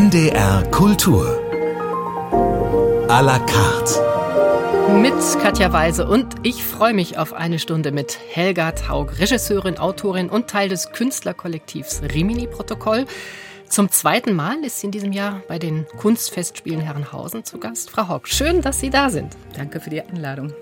NDR Kultur. A la carte. Mit Katja Weise und ich freue mich auf eine Stunde mit Helga Taug, Regisseurin, Autorin und Teil des Künstlerkollektivs Rimini Protokoll. Zum zweiten Mal ist sie in diesem Jahr bei den Kunstfestspielen Herrenhausen zu Gast. Frau Haug, schön, dass Sie da sind. Danke für die Einladung.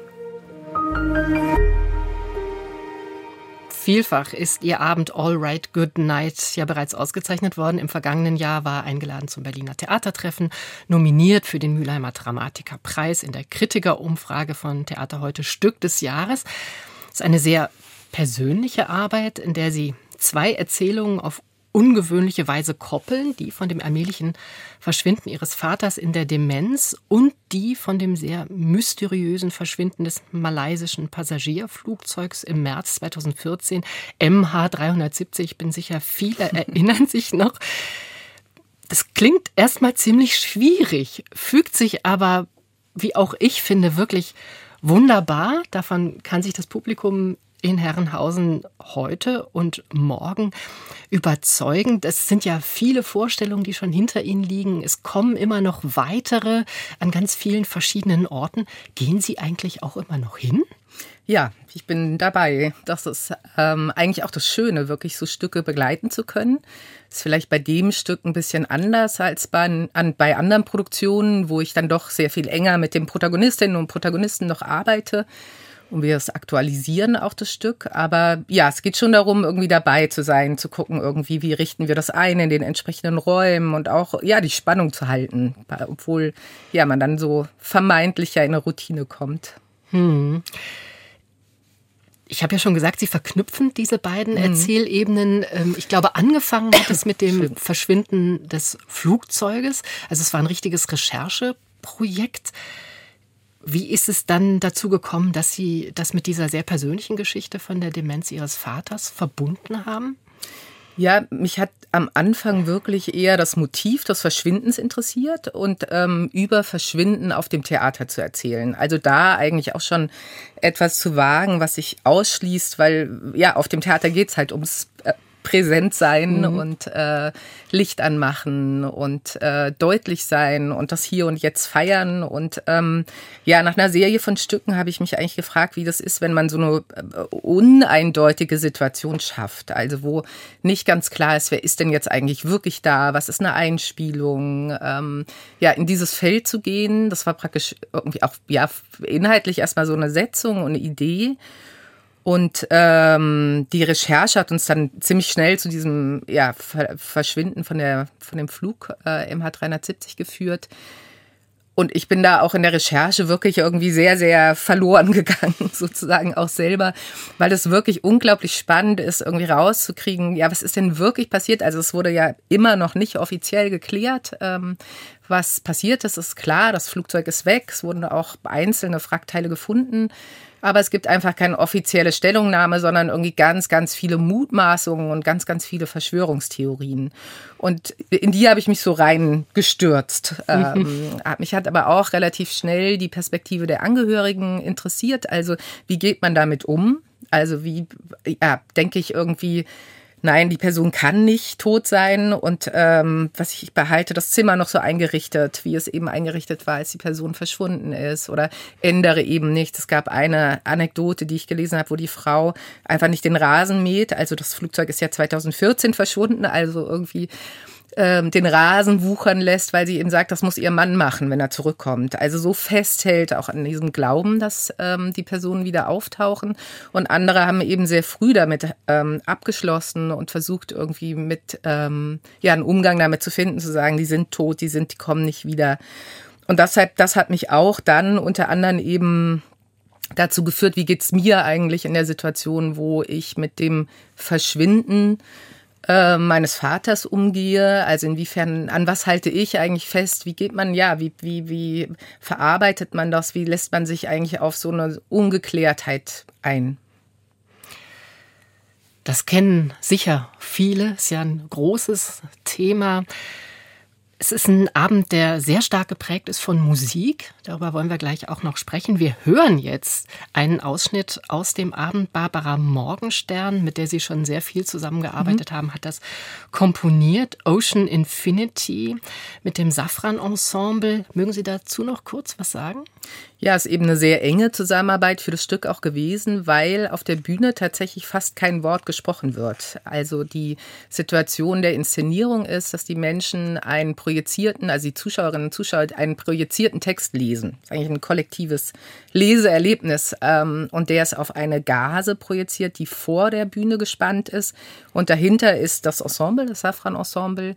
Vielfach ist ihr Abend All Right Good Night ja bereits ausgezeichnet worden. Im vergangenen Jahr war eingeladen zum Berliner Theatertreffen, nominiert für den Mülheimer Dramatikerpreis in der Kritikerumfrage von Theater heute Stück des Jahres. Das ist eine sehr persönliche Arbeit, in der sie zwei Erzählungen auf ungewöhnliche Weise koppeln, die von dem allmählichen Verschwinden ihres Vaters in der Demenz und die von dem sehr mysteriösen Verschwinden des malaysischen Passagierflugzeugs im März 2014, MH370. Ich bin sicher, viele erinnern sich noch. Das klingt erstmal ziemlich schwierig, fügt sich aber, wie auch ich finde, wirklich wunderbar. Davon kann sich das Publikum in Herrenhausen heute und morgen überzeugend. Es sind ja viele Vorstellungen, die schon hinter Ihnen liegen. Es kommen immer noch weitere an ganz vielen verschiedenen Orten. Gehen Sie eigentlich auch immer noch hin? Ja, ich bin dabei. Das ist ähm, eigentlich auch das Schöne, wirklich so Stücke begleiten zu können. Ist vielleicht bei dem Stück ein bisschen anders als bei, an, bei anderen Produktionen, wo ich dann doch sehr viel enger mit den Protagonistinnen und Protagonisten noch arbeite und wir es aktualisieren auch das Stück. Aber ja, es geht schon darum, irgendwie dabei zu sein, zu gucken, irgendwie, wie richten wir das ein in den entsprechenden Räumen und auch ja die Spannung zu halten, obwohl ja man dann so vermeintlich ja in eine Routine kommt. Hm. Ich habe ja schon gesagt, Sie verknüpfen diese beiden mhm. Erzählebenen. Ähm, ich glaube, angefangen hat es mit dem Verschwinden des Flugzeuges. Also es war ein richtiges Rechercheprojekt. Wie ist es dann dazu gekommen, dass Sie das mit dieser sehr persönlichen Geschichte von der Demenz Ihres Vaters verbunden haben? Ja, mich hat am Anfang wirklich eher das Motiv des Verschwindens interessiert und ähm, über Verschwinden auf dem Theater zu erzählen. Also da eigentlich auch schon etwas zu wagen, was sich ausschließt, weil ja, auf dem Theater geht es halt ums äh, präsent sein mhm. und äh, Licht anmachen und äh, deutlich sein und das hier und jetzt feiern. Und ähm, ja, nach einer Serie von Stücken habe ich mich eigentlich gefragt, wie das ist, wenn man so eine äh, uneindeutige Situation schafft. Also wo nicht ganz klar ist, wer ist denn jetzt eigentlich wirklich da, was ist eine Einspielung. Ähm, ja, in dieses Feld zu gehen, das war praktisch irgendwie auch ja inhaltlich erstmal so eine Setzung und eine Idee. Und ähm, die Recherche hat uns dann ziemlich schnell zu diesem ja, Verschwinden von, der, von dem Flug äh, MH370 geführt. Und ich bin da auch in der Recherche wirklich irgendwie sehr, sehr verloren gegangen, sozusagen auch selber, weil es wirklich unglaublich spannend ist, irgendwie rauszukriegen, ja, was ist denn wirklich passiert? Also es wurde ja immer noch nicht offiziell geklärt, ähm, was passiert ist, ist klar, das Flugzeug ist weg, es wurden auch einzelne Frackteile gefunden. Aber es gibt einfach keine offizielle Stellungnahme, sondern irgendwie ganz, ganz viele Mutmaßungen und ganz, ganz viele Verschwörungstheorien. Und in die habe ich mich so reingestürzt. ähm, mich hat aber auch relativ schnell die Perspektive der Angehörigen interessiert. Also wie geht man damit um? Also wie, ja, denke ich irgendwie, nein, die Person kann nicht tot sein und ähm, was ich behalte, das Zimmer noch so eingerichtet, wie es eben eingerichtet war, als die Person verschwunden ist oder ändere eben nichts. Es gab eine Anekdote, die ich gelesen habe, wo die Frau einfach nicht den Rasen mäht. Also das Flugzeug ist ja 2014 verschwunden, also irgendwie ähm, den Rasen wuchern lässt, weil sie eben sagt, das muss ihr Mann machen, wenn er zurückkommt. Also so festhält auch an diesem Glauben, dass ähm, die Personen wieder auftauchen. Und andere haben eben sehr früh damit ähm, abgeschlossen und versucht irgendwie mit ähm, ja einen Umgang damit zu finden, zu sagen, die sind tot, die sind, die kommen nicht wieder. Und deshalb, das hat mich auch dann unter anderem eben dazu geführt, wie geht's mir eigentlich in der Situation, wo ich mit dem Verschwinden äh, meines Vaters umgehe. Also inwiefern, an was halte ich eigentlich fest? Wie geht man, ja, wie, wie, wie verarbeitet man das? Wie lässt man sich eigentlich auf so eine Ungeklärtheit ein? Das kennen sicher viele, ist ja ein großes Thema. Es ist ein Abend, der sehr stark geprägt ist von Musik. Darüber wollen wir gleich auch noch sprechen. Wir hören jetzt einen Ausschnitt aus dem Abend. Barbara Morgenstern, mit der Sie schon sehr viel zusammengearbeitet mhm. haben, hat das komponiert. Ocean Infinity mit dem Safran Ensemble. Mögen Sie dazu noch kurz was sagen? Ja, ist eben eine sehr enge Zusammenarbeit für das Stück auch gewesen, weil auf der Bühne tatsächlich fast kein Wort gesprochen wird. Also die Situation der Inszenierung ist, dass die Menschen einen projizierten, also die Zuschauerinnen und Zuschauer einen projizierten Text lesen. Das ist eigentlich ein kollektives Leseerlebnis. Ähm, und der ist auf eine Gase projiziert, die vor der Bühne gespannt ist. Und dahinter ist das Ensemble, das Safran-Ensemble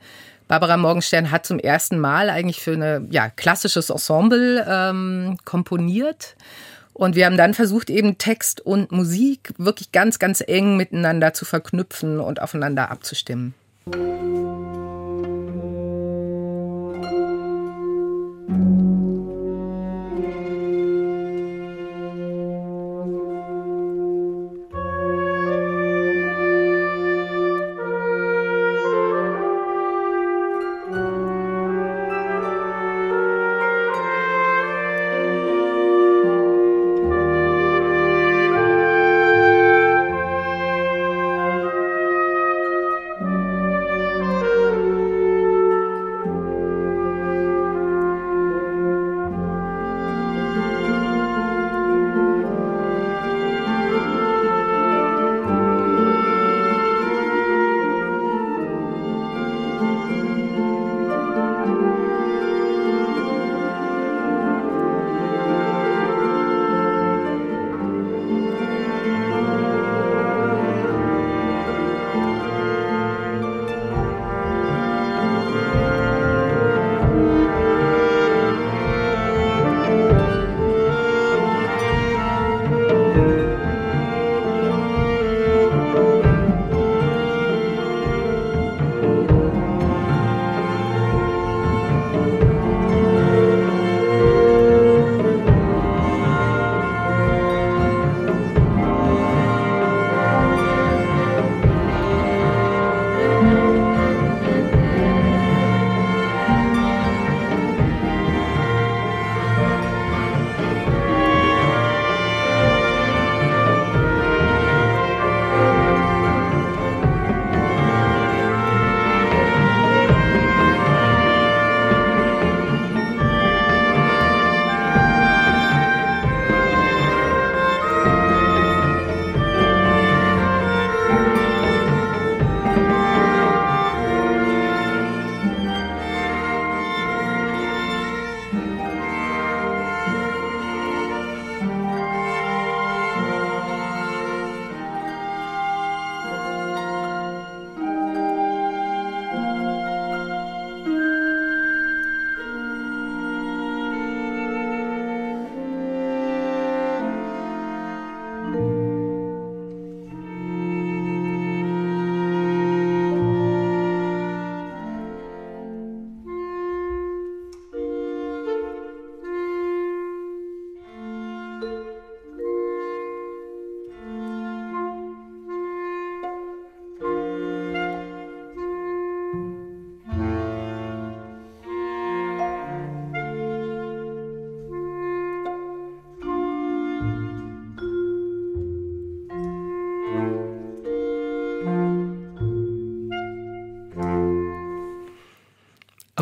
Barbara Morgenstern hat zum ersten Mal eigentlich für ein ja, klassisches Ensemble ähm, komponiert. Und wir haben dann versucht, eben Text und Musik wirklich ganz, ganz eng miteinander zu verknüpfen und aufeinander abzustimmen.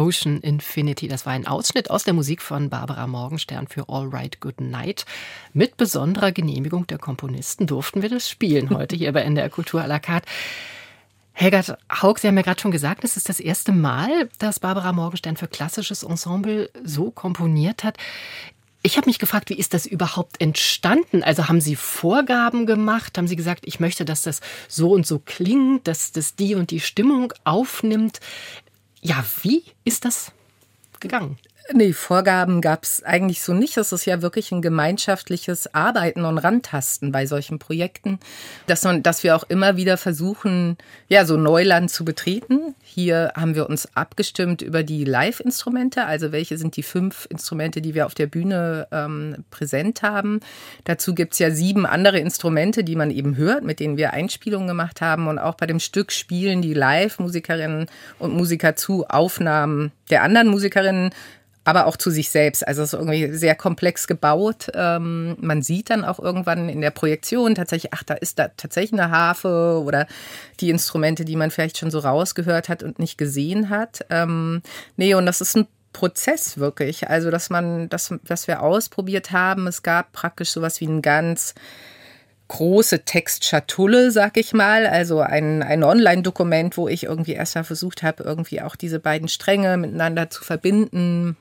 Ocean Infinity. Das war ein Ausschnitt aus der Musik von Barbara Morgenstern für All Right Good Night. Mit besonderer Genehmigung der Komponisten durften wir das spielen heute hier bei NDR Kultur à la carte. Helgert Haug, Sie haben ja gerade schon gesagt, es ist das erste Mal, dass Barbara Morgenstern für klassisches Ensemble so komponiert hat. Ich habe mich gefragt, wie ist das überhaupt entstanden? Also haben Sie Vorgaben gemacht? Haben Sie gesagt, ich möchte, dass das so und so klingt, dass das die und die Stimmung aufnimmt? Ja, wie ist das gegangen? Nee, Vorgaben gab es eigentlich so nicht. Es ist ja wirklich ein gemeinschaftliches Arbeiten und Rantasten bei solchen Projekten, dass, man, dass wir auch immer wieder versuchen, ja, so Neuland zu betreten. Hier haben wir uns abgestimmt über die Live-Instrumente, also welche sind die fünf Instrumente, die wir auf der Bühne ähm, präsent haben. Dazu gibt es ja sieben andere Instrumente, die man eben hört, mit denen wir Einspielungen gemacht haben. Und auch bei dem Stück spielen die Live-Musikerinnen und Musiker zu Aufnahmen der anderen Musikerinnen aber auch zu sich selbst. Also es ist irgendwie sehr komplex gebaut. Ähm, man sieht dann auch irgendwann in der Projektion tatsächlich, ach, da ist da tatsächlich eine Harfe oder die Instrumente, die man vielleicht schon so rausgehört hat und nicht gesehen hat. Ähm, nee, und das ist ein Prozess wirklich. Also, dass man, das, was wir ausprobiert haben, es gab praktisch sowas wie ein ganz große Textschatulle, sag ich mal, also ein, ein Online-Dokument, wo ich irgendwie erstmal versucht habe, irgendwie auch diese beiden Stränge miteinander zu verbinden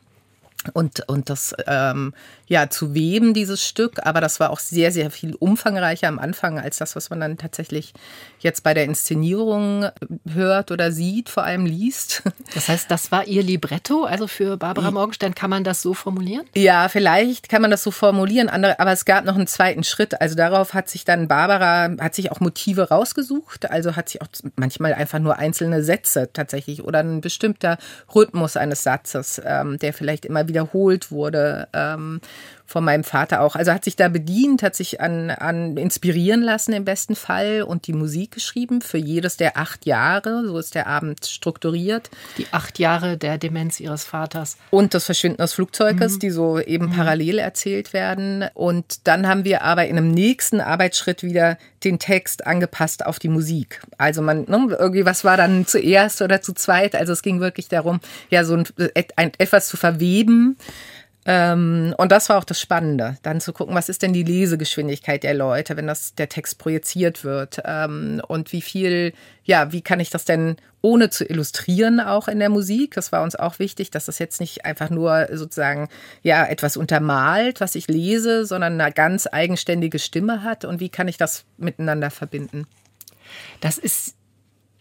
und, und das ähm, ja zu weben, dieses Stück. Aber das war auch sehr, sehr viel umfangreicher am Anfang als das, was man dann tatsächlich jetzt bei der Inszenierung hört oder sieht, vor allem liest. Das heißt, das war Ihr Libretto, also für Barbara Morgenstern, kann man das so formulieren? Ja, vielleicht kann man das so formulieren, aber es gab noch einen zweiten Schritt. Also darauf hat sich dann Barbara, hat sich auch Motive rausgesucht, also hat sich auch manchmal einfach nur einzelne Sätze tatsächlich oder ein bestimmter Rhythmus eines Satzes, ähm, der vielleicht immer wiederholt wurde. Ähm, von meinem Vater auch. Also hat sich da bedient, hat sich an, an inspirieren lassen im besten Fall und die Musik geschrieben für jedes der acht Jahre. So ist der Abend strukturiert. Die acht Jahre der Demenz ihres Vaters. Und das Verschwinden des Flugzeuges, mhm. die so eben mhm. parallel erzählt werden. Und dann haben wir aber in einem nächsten Arbeitsschritt wieder den Text angepasst auf die Musik. Also man, ne, irgendwie, was war dann zuerst oder zu zweit? Also es ging wirklich darum, ja, so ein, ein etwas zu verweben und das war auch das Spannende, dann zu gucken, was ist denn die Lesegeschwindigkeit der Leute, wenn das der Text projiziert wird ähm, und wie viel, ja, wie kann ich das denn ohne zu illustrieren auch in der Musik? Das war uns auch wichtig, dass das jetzt nicht einfach nur sozusagen ja etwas untermalt, was ich lese, sondern eine ganz eigenständige Stimme hat und wie kann ich das miteinander verbinden? Das ist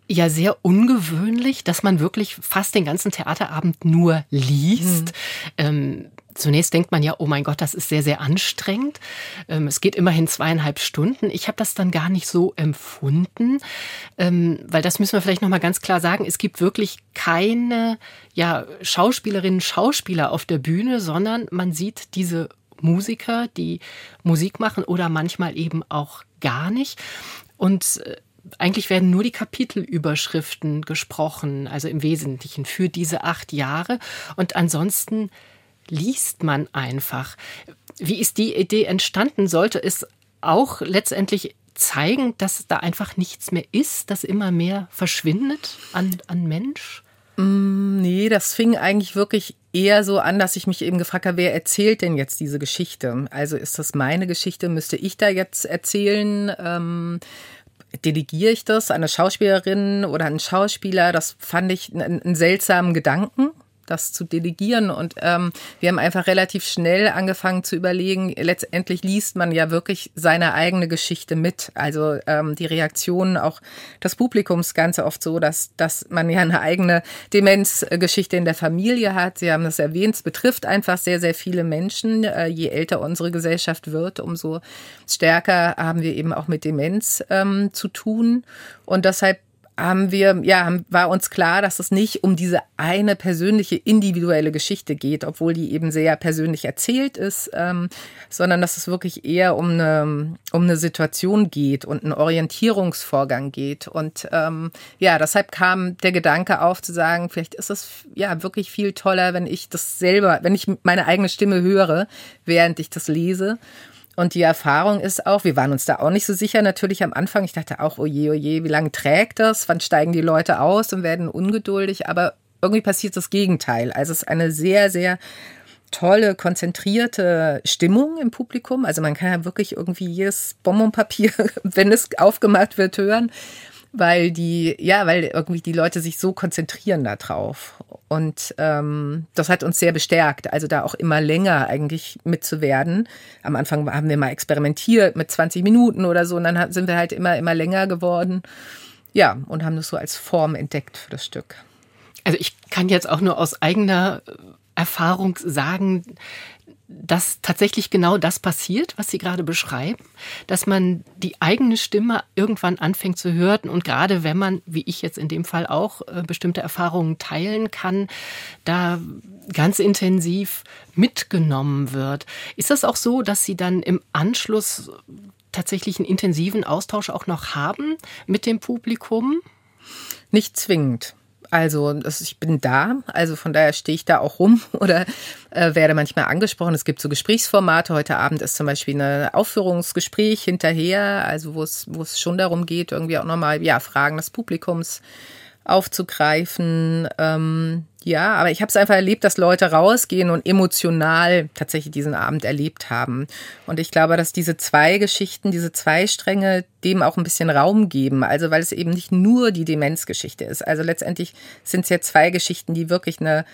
ja sehr ungewöhnlich, dass man wirklich fast den ganzen Theaterabend nur liest. Mhm. Ähm, Zunächst denkt man ja, oh mein Gott, das ist sehr, sehr anstrengend. Ähm, es geht immerhin zweieinhalb Stunden. Ich habe das dann gar nicht so empfunden, ähm, weil das müssen wir vielleicht noch mal ganz klar sagen. Es gibt wirklich keine ja, Schauspielerinnen, Schauspieler auf der Bühne, sondern man sieht diese Musiker, die Musik machen oder manchmal eben auch gar nicht. Und äh, eigentlich werden nur die Kapitelüberschriften gesprochen, also im Wesentlichen für diese acht Jahre. Und ansonsten liest man einfach. Wie ist die Idee entstanden? Sollte es auch letztendlich zeigen, dass da einfach nichts mehr ist, dass immer mehr verschwindet an, an Mensch? Mm, nee, das fing eigentlich wirklich eher so an, dass ich mich eben gefragt habe, wer erzählt denn jetzt diese Geschichte? Also ist das meine Geschichte? Müsste ich da jetzt erzählen? Ähm, delegiere ich das an eine Schauspielerin oder einen Schauspieler? Das fand ich einen, einen seltsamen Gedanken das zu delegieren. Und ähm, wir haben einfach relativ schnell angefangen zu überlegen, letztendlich liest man ja wirklich seine eigene Geschichte mit. Also ähm, die Reaktionen auch des Publikums ganz oft so, dass, dass man ja eine eigene Demenzgeschichte in der Familie hat. Sie haben das erwähnt, es betrifft einfach sehr, sehr viele Menschen. Äh, je älter unsere Gesellschaft wird, umso stärker haben wir eben auch mit Demenz ähm, zu tun. Und deshalb haben wir, ja, war uns klar, dass es nicht um diese eine persönliche, individuelle Geschichte geht, obwohl die eben sehr persönlich erzählt ist, ähm, sondern dass es wirklich eher um eine, um eine Situation geht und einen Orientierungsvorgang geht. Und ähm, ja, deshalb kam der Gedanke auf zu sagen, vielleicht ist es ja wirklich viel toller, wenn ich das selber, wenn ich meine eigene Stimme höre, während ich das lese. Und die Erfahrung ist auch, wir waren uns da auch nicht so sicher natürlich am Anfang. Ich dachte auch, oje, oje, wie lange trägt das? Wann steigen die Leute aus und werden ungeduldig? Aber irgendwie passiert das Gegenteil. Also es ist eine sehr, sehr tolle, konzentrierte Stimmung im Publikum. Also man kann ja wirklich irgendwie jedes Bonbonpapier, wenn es aufgemacht wird, hören weil die, ja, weil irgendwie die Leute sich so konzentrieren darauf. Und ähm, das hat uns sehr bestärkt, also da auch immer länger eigentlich mitzuwerden. Am Anfang haben wir mal experimentiert mit 20 Minuten oder so und dann sind wir halt immer, immer länger geworden. Ja, und haben das so als Form entdeckt für das Stück. Also ich kann jetzt auch nur aus eigener Erfahrung sagen, dass tatsächlich genau das passiert, was Sie gerade beschreiben, dass man die eigene Stimme irgendwann anfängt zu hören und gerade wenn man, wie ich jetzt in dem Fall auch, äh, bestimmte Erfahrungen teilen kann, da ganz intensiv mitgenommen wird. Ist das auch so, dass Sie dann im Anschluss tatsächlich einen intensiven Austausch auch noch haben mit dem Publikum? Nicht zwingend. Also ich bin da, also von daher stehe ich da auch rum oder äh, werde manchmal angesprochen. Es gibt so Gesprächsformate. Heute Abend ist zum Beispiel ein Aufführungsgespräch hinterher, also wo es, wo es schon darum geht, irgendwie auch nochmal ja, Fragen des Publikums aufzugreifen. Ähm, ja, aber ich habe es einfach erlebt, dass Leute rausgehen und emotional tatsächlich diesen Abend erlebt haben. Und ich glaube, dass diese zwei Geschichten, diese zwei Stränge dem auch ein bisschen Raum geben. Also weil es eben nicht nur die Demenzgeschichte ist. Also letztendlich sind es ja zwei Geschichten, die wirklich eine,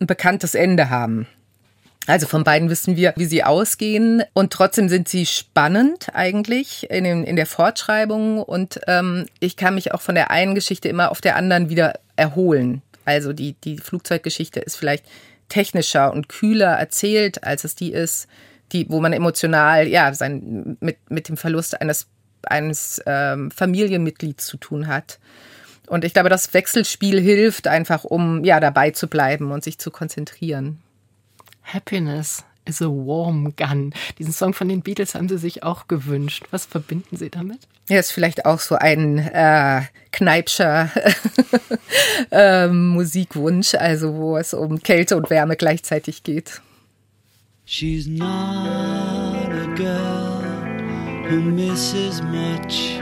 ein bekanntes Ende haben. Also von beiden wissen wir, wie sie ausgehen und trotzdem sind sie spannend eigentlich in, den, in der Fortschreibung und ähm, ich kann mich auch von der einen Geschichte immer auf der anderen wieder erholen. Also die, die Flugzeuggeschichte ist vielleicht technischer und kühler erzählt, als es die ist, die, wo man emotional ja sein, mit, mit dem Verlust eines, eines ähm, Familienmitglieds zu tun hat. Und ich glaube, das Wechselspiel hilft einfach, um ja dabei zu bleiben und sich zu konzentrieren. Happiness is a warm gun. Diesen Song von den Beatles haben Sie sich auch gewünscht. Was verbinden Sie damit? Ja, ist vielleicht auch so ein äh, Kneipscher äh, Musikwunsch, also wo es um Kälte und Wärme gleichzeitig geht. She's not a girl who misses much.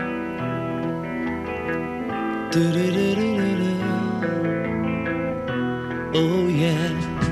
Du -du -du oh yeah.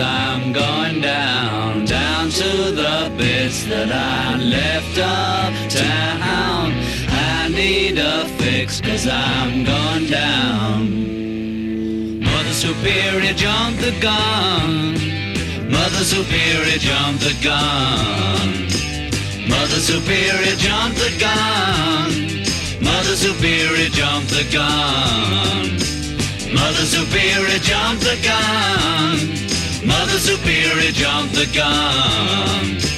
I'm going down, down to the bits that I left uptown. I need a fix cause I'm going down. Mother Superior jumped the gun. Mother Superior jumped the gun. Mother Superior jumped the gun. Mother Superior jumped the gun. Mother Superior jumped the gun. Mother Superior jumped the gun.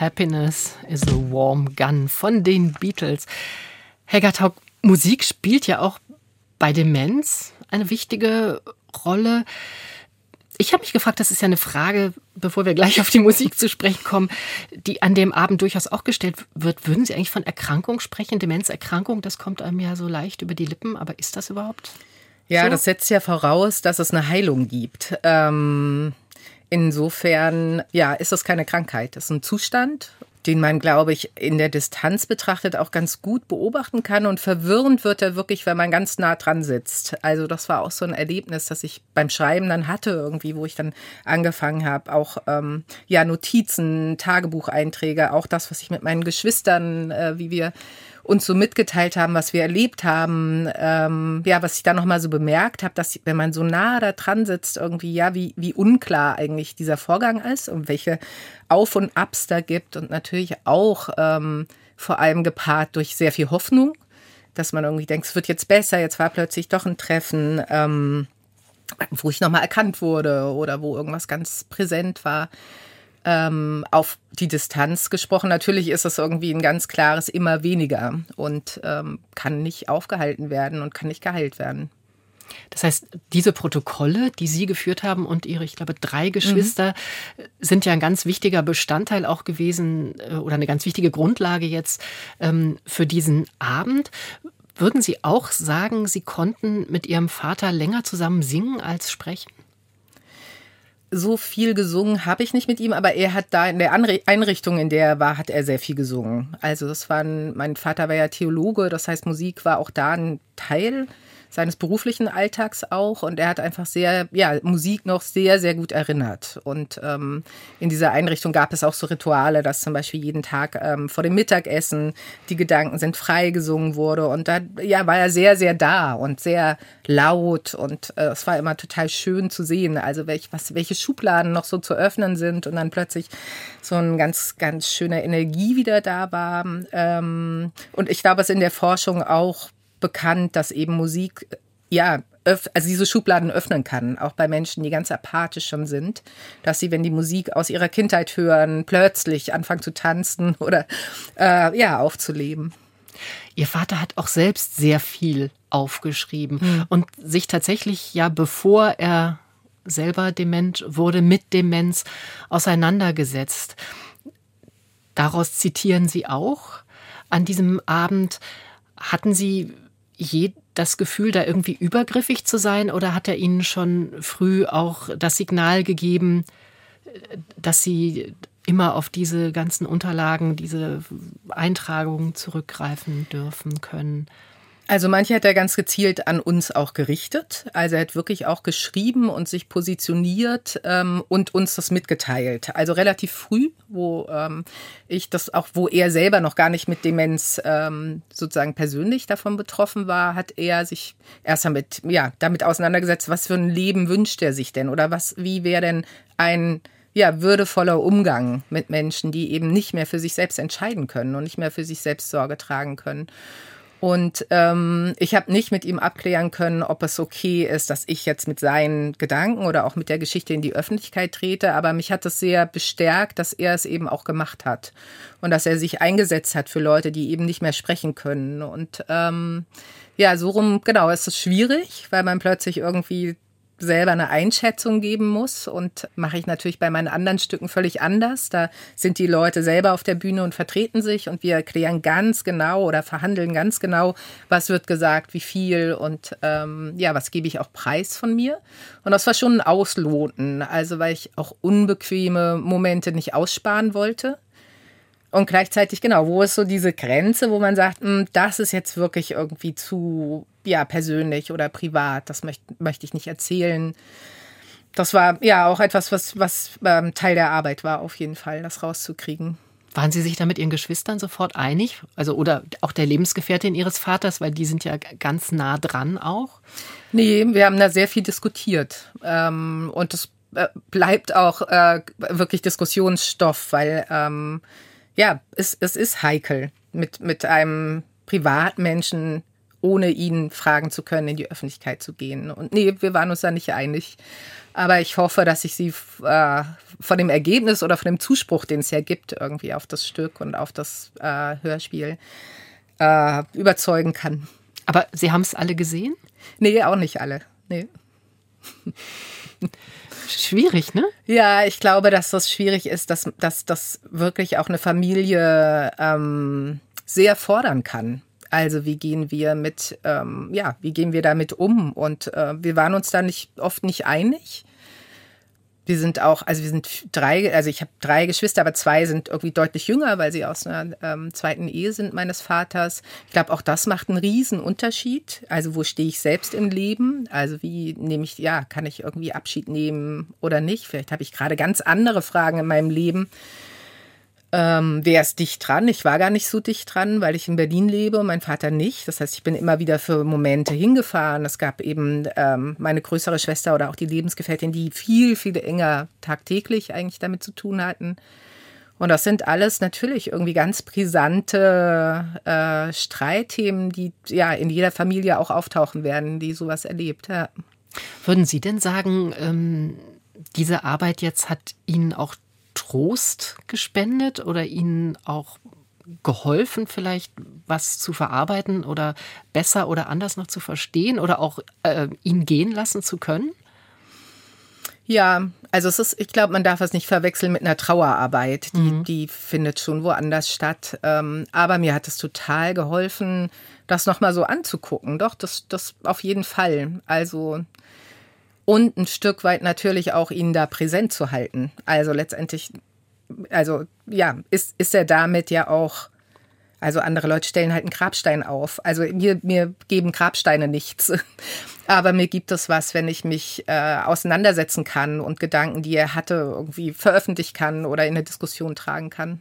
Happiness is a Warm Gun von den Beatles. Helga Taug, Musik spielt ja auch bei Demenz eine wichtige Rolle. Ich habe mich gefragt, das ist ja eine Frage, bevor wir gleich auf die Musik zu sprechen kommen, die an dem Abend durchaus auch gestellt wird. Würden Sie eigentlich von Erkrankung sprechen? Demenzerkrankung, das kommt einem ja so leicht über die Lippen, aber ist das überhaupt? Ja, so? das setzt ja voraus, dass es eine Heilung gibt. Ähm Insofern, ja, ist das keine Krankheit. Das ist ein Zustand den man, glaube ich, in der Distanz betrachtet auch ganz gut beobachten kann. Und verwirrend wird er wirklich, wenn man ganz nah dran sitzt. Also das war auch so ein Erlebnis, das ich beim Schreiben dann hatte, irgendwie, wo ich dann angefangen habe, auch ähm, ja Notizen, Tagebucheinträge, auch das, was ich mit meinen Geschwistern, äh, wie wir uns so mitgeteilt haben, was wir erlebt haben, ähm, ja, was ich da nochmal so bemerkt habe, dass wenn man so nah da dran sitzt, irgendwie, ja, wie, wie unklar eigentlich dieser Vorgang ist und welche Auf und Abs da gibt und natürlich auch ähm, vor allem gepaart durch sehr viel Hoffnung, dass man irgendwie denkt, es wird jetzt besser, jetzt war plötzlich doch ein Treffen, ähm, wo ich nochmal erkannt wurde oder wo irgendwas ganz präsent war ähm, auf die Distanz gesprochen. Natürlich ist es irgendwie ein ganz klares immer weniger und ähm, kann nicht aufgehalten werden und kann nicht geheilt werden. Das heißt, diese Protokolle, die Sie geführt haben und Ihre, ich glaube, drei Geschwister, mhm. sind ja ein ganz wichtiger Bestandteil auch gewesen äh, oder eine ganz wichtige Grundlage jetzt ähm, für diesen Abend. Würden Sie auch sagen, Sie konnten mit Ihrem Vater länger zusammen singen als sprechen? So viel gesungen habe ich nicht mit ihm, aber er hat da in der Einrichtung, in der er war, hat er sehr viel gesungen. Also das war ein, mein Vater war ja Theologe, das heißt Musik war auch da ein Teil seines beruflichen Alltags auch. Und er hat einfach sehr, ja, Musik noch sehr, sehr gut erinnert. Und ähm, in dieser Einrichtung gab es auch so Rituale, dass zum Beispiel jeden Tag ähm, vor dem Mittagessen die Gedanken sind frei gesungen wurde. Und da ja, war er sehr, sehr da und sehr laut. Und äh, es war immer total schön zu sehen, also welch, was, welche Schubladen noch so zu öffnen sind. Und dann plötzlich so ein ganz, ganz schöner Energie wieder da war. Ähm, und ich glaube, es in der Forschung auch bekannt, dass eben Musik, ja, also diese Schubladen öffnen kann, auch bei Menschen, die ganz apathisch schon sind, dass sie, wenn die Musik aus ihrer Kindheit hören, plötzlich anfangen zu tanzen oder äh, ja, aufzuleben. Ihr Vater hat auch selbst sehr viel aufgeschrieben hm. und sich tatsächlich ja, bevor er selber dement wurde, mit Demenz auseinandergesetzt. Daraus zitieren Sie auch an diesem Abend. Hatten Sie je das Gefühl, da irgendwie übergriffig zu sein oder hat er Ihnen schon früh auch das Signal gegeben, dass Sie immer auf diese ganzen Unterlagen, diese Eintragungen zurückgreifen dürfen können? Also manche hat er ganz gezielt an uns auch gerichtet. Also er hat wirklich auch geschrieben und sich positioniert ähm, und uns das mitgeteilt. Also relativ früh, wo ähm, ich das auch, wo er selber noch gar nicht mit Demenz ähm, sozusagen persönlich davon betroffen war, hat er sich erst damit, ja, damit auseinandergesetzt, was für ein Leben wünscht er sich denn oder was, wie wäre denn ein ja, würdevoller Umgang mit Menschen, die eben nicht mehr für sich selbst entscheiden können und nicht mehr für sich selbst Sorge tragen können. Und ähm, ich habe nicht mit ihm abklären können, ob es okay ist, dass ich jetzt mit seinen Gedanken oder auch mit der Geschichte in die Öffentlichkeit trete. Aber mich hat es sehr bestärkt, dass er es eben auch gemacht hat und dass er sich eingesetzt hat für Leute, die eben nicht mehr sprechen können. Und ähm, ja, so rum, genau, ist es schwierig, weil man plötzlich irgendwie selber eine Einschätzung geben muss und mache ich natürlich bei meinen anderen Stücken völlig anders. Da sind die Leute selber auf der Bühne und vertreten sich und wir erklären ganz genau oder verhandeln ganz genau, was wird gesagt, wie viel und ähm, ja, was gebe ich auch preis von mir. Und das war schon ein Ausloten, also weil ich auch unbequeme Momente nicht aussparen wollte. Und gleichzeitig, genau, wo ist so diese Grenze, wo man sagt, hm, das ist jetzt wirklich irgendwie zu ja, persönlich oder privat, das möchte möchte ich nicht erzählen. Das war ja auch etwas, was, was ähm, Teil der Arbeit war, auf jeden Fall, das rauszukriegen. Waren Sie sich da mit Ihren Geschwistern sofort einig? Also, oder auch der Lebensgefährtin Ihres Vaters, weil die sind ja ganz nah dran auch? Nee, wir haben da sehr viel diskutiert. Ähm, und das äh, bleibt auch äh, wirklich Diskussionsstoff, weil ähm, ja, es, es ist heikel, mit, mit einem Privatmenschen ohne ihn fragen zu können, in die Öffentlichkeit zu gehen. Und nee, wir waren uns da nicht einig. Aber ich hoffe, dass ich sie äh, von dem Ergebnis oder von dem Zuspruch, den es ja gibt, irgendwie auf das Stück und auf das äh, Hörspiel äh, überzeugen kann. Aber Sie haben es alle gesehen? Nee, auch nicht alle. Nee. Schwierig, ne? Ja, ich glaube, dass das schwierig ist, dass, dass das wirklich auch eine Familie ähm, sehr fordern kann. Also wie gehen wir mit, ähm, ja, wie gehen wir damit um? Und äh, wir waren uns da nicht oft nicht einig. Wir sind auch, also wir sind drei, also ich habe drei Geschwister, aber zwei sind irgendwie deutlich jünger, weil sie aus einer ähm, zweiten Ehe sind meines Vaters. Ich glaube, auch das macht einen riesen Unterschied. Also wo stehe ich selbst im Leben? Also wie nehme ich, ja, kann ich irgendwie Abschied nehmen oder nicht? Vielleicht habe ich gerade ganz andere Fragen in meinem Leben ähm, wer ist dicht dran? Ich war gar nicht so dicht dran, weil ich in Berlin lebe und mein Vater nicht. Das heißt, ich bin immer wieder für Momente hingefahren. Es gab eben ähm, meine größere Schwester oder auch die Lebensgefährtin, die viel, viel enger tagtäglich eigentlich damit zu tun hatten. Und das sind alles natürlich irgendwie ganz brisante äh, Streitthemen, die ja in jeder Familie auch auftauchen werden, die sowas erlebt. Ja. Würden Sie denn sagen, ähm, diese Arbeit jetzt hat Ihnen auch Trost gespendet oder Ihnen auch geholfen, vielleicht was zu verarbeiten oder besser oder anders noch zu verstehen oder auch äh, ihn gehen lassen zu können? Ja, also es ist, ich glaube, man darf es nicht verwechseln mit einer Trauerarbeit. Die, mhm. die findet schon woanders statt. Ähm, aber mir hat es total geholfen, das nochmal so anzugucken. Doch, das, das auf jeden Fall. Also und ein Stück weit natürlich auch ihn da präsent zu halten. Also letztendlich, also ja, ist, ist er damit ja auch, also andere Leute stellen halt einen Grabstein auf. Also mir, mir geben Grabsteine nichts. Aber mir gibt es was, wenn ich mich äh, auseinandersetzen kann und Gedanken, die er hatte, irgendwie veröffentlichen kann oder in eine Diskussion tragen kann.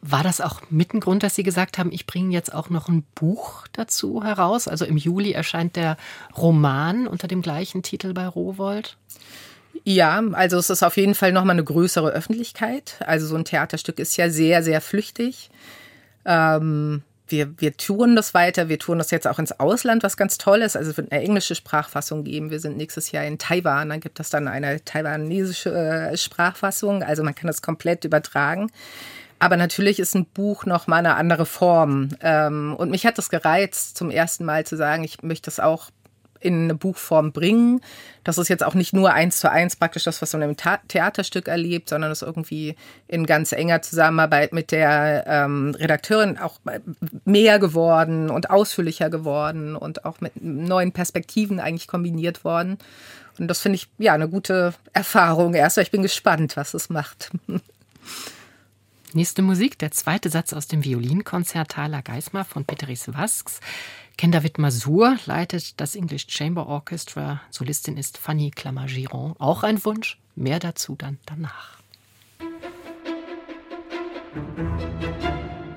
War das auch mit ein Grund, dass Sie gesagt haben, ich bringe jetzt auch noch ein Buch dazu heraus? Also im Juli erscheint der Roman unter dem gleichen Titel bei Rowold. Ja, also es ist auf jeden Fall nochmal eine größere Öffentlichkeit. Also so ein Theaterstück ist ja sehr, sehr flüchtig. Ähm, wir, wir touren das weiter. Wir touren das jetzt auch ins Ausland, was ganz toll ist. Also es wird eine englische Sprachfassung geben. Wir sind nächstes Jahr in Taiwan. Dann gibt es dann eine taiwanesische äh, Sprachfassung. Also man kann das komplett übertragen. Aber natürlich ist ein Buch noch mal eine andere Form. Ähm, und mich hat das gereizt, zum ersten Mal zu sagen, ich möchte das auch in eine Buchform bringen. Das ist jetzt auch nicht nur eins zu eins praktisch das, was man im Theaterstück erlebt, sondern das irgendwie in ganz enger Zusammenarbeit mit der ähm, Redakteurin auch mehr geworden und ausführlicher geworden und auch mit neuen Perspektiven eigentlich kombiniert worden. Und das finde ich ja eine gute Erfahrung. Erst, ich bin gespannt, was es macht. Nächste Musik, der zweite Satz aus dem Violinkonzert Thaler Geismar von Peteris Vasks. Ken David Masur leitet das English Chamber Orchestra. Solistin ist Fanny Clamart-Giron. Auch ein Wunsch. Mehr dazu dann danach. Musik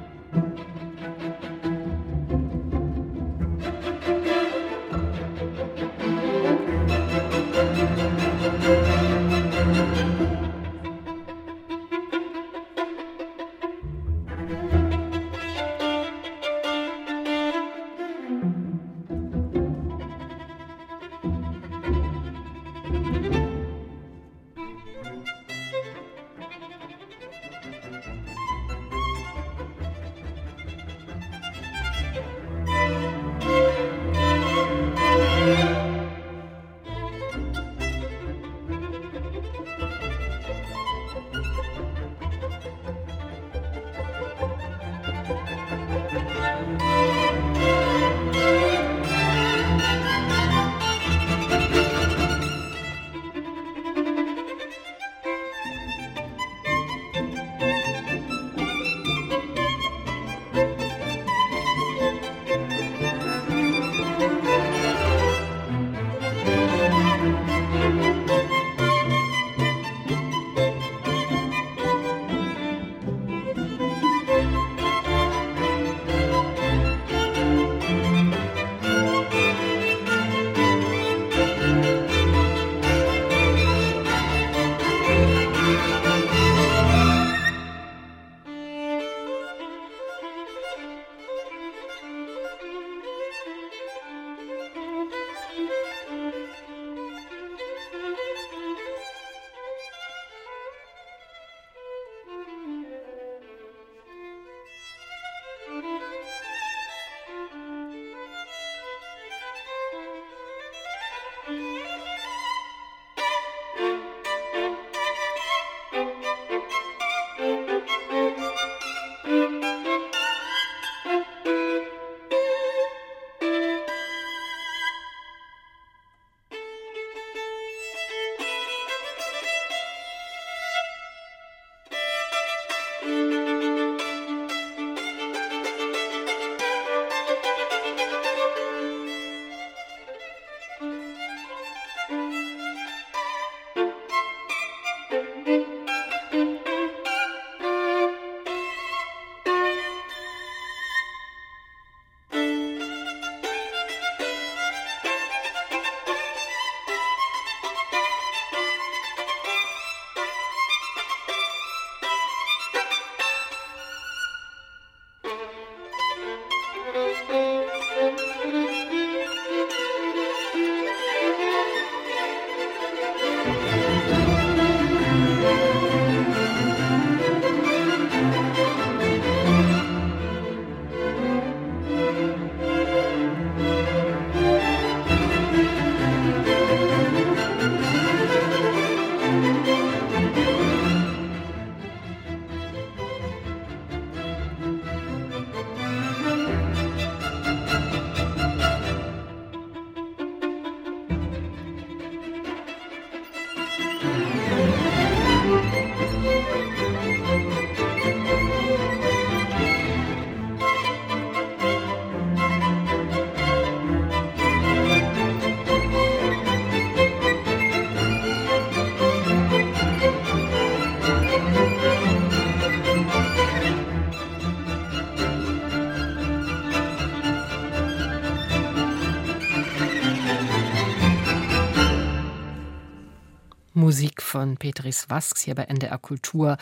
Musik von Petris Wasks hier bei NDR Kultur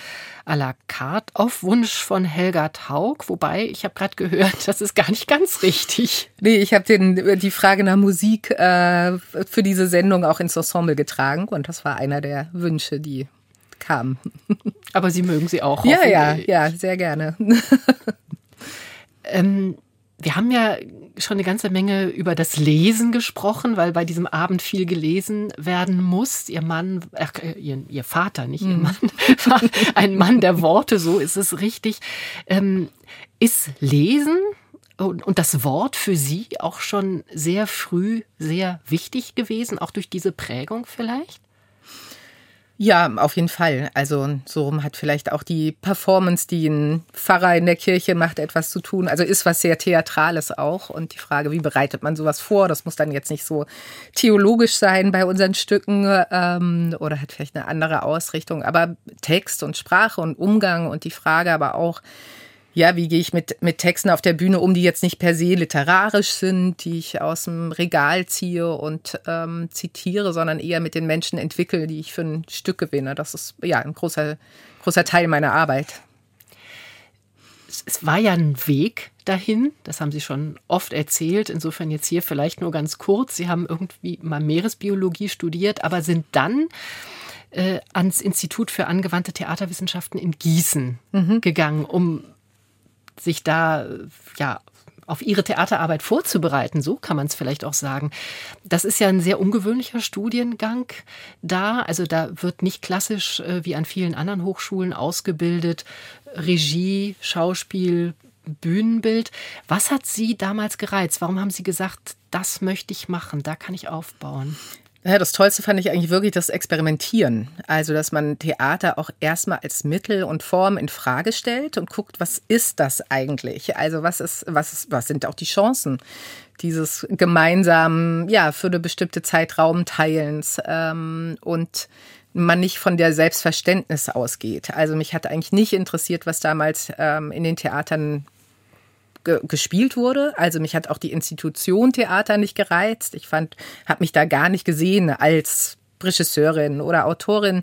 à la carte auf Wunsch von Helga Taug. Wobei, ich habe gerade gehört, das ist gar nicht ganz richtig. Nee, ich habe die Frage nach Musik äh, für diese Sendung auch ins Ensemble getragen und das war einer der Wünsche, die kamen. Aber Sie mögen sie auch. Ja, ja, ja, sehr gerne. ähm, wir haben ja schon eine ganze Menge über das Lesen gesprochen, weil bei diesem Abend viel gelesen werden muss. Ihr Mann, äh, ihr, ihr, Vater, nicht ihr mhm. Mann, war ein Mann der Worte, so ist es richtig. Ähm, ist Lesen und, und das Wort für Sie auch schon sehr früh sehr wichtig gewesen, auch durch diese Prägung vielleicht? Ja, auf jeden Fall. Also so hat vielleicht auch die Performance, die ein Pfarrer in der Kirche macht, etwas zu tun. Also ist was sehr Theatrales auch. Und die Frage, wie bereitet man sowas vor? Das muss dann jetzt nicht so theologisch sein bei unseren Stücken ähm, oder hat vielleicht eine andere Ausrichtung. Aber Text und Sprache und Umgang und die Frage aber auch, ja, wie gehe ich mit, mit Texten auf der Bühne um, die jetzt nicht per se literarisch sind, die ich aus dem Regal ziehe und ähm, zitiere, sondern eher mit den Menschen entwickle, die ich für ein Stück gewinne. Das ist ja ein großer, großer Teil meiner Arbeit. Es war ja ein Weg dahin, das haben Sie schon oft erzählt, insofern jetzt hier vielleicht nur ganz kurz. Sie haben irgendwie mal Meeresbiologie studiert, aber sind dann äh, ans Institut für angewandte Theaterwissenschaften in Gießen mhm. gegangen, um sich da ja auf ihre Theaterarbeit vorzubereiten, so kann man es vielleicht auch sagen. Das ist ja ein sehr ungewöhnlicher Studiengang da. Also da wird nicht klassisch äh, wie an vielen anderen Hochschulen ausgebildet, Regie, Schauspiel, Bühnenbild. Was hat Sie damals gereizt? Warum haben Sie gesagt, das möchte ich machen, da kann ich aufbauen? Ja, das Tollste fand ich eigentlich wirklich das Experimentieren. Also, dass man Theater auch erstmal als Mittel und Form in Frage stellt und guckt, was ist das eigentlich? Also, was ist, was ist, was sind auch die Chancen dieses gemeinsamen, ja, für eine bestimmte Zeitraum Teilens ähm, und man nicht von der Selbstverständnis ausgeht. Also mich hat eigentlich nicht interessiert, was damals ähm, in den Theatern ge gespielt wurde. Also mich hat auch die Institution Theater nicht gereizt. Ich fand, habe mich da gar nicht gesehen als Regisseurin oder Autorin,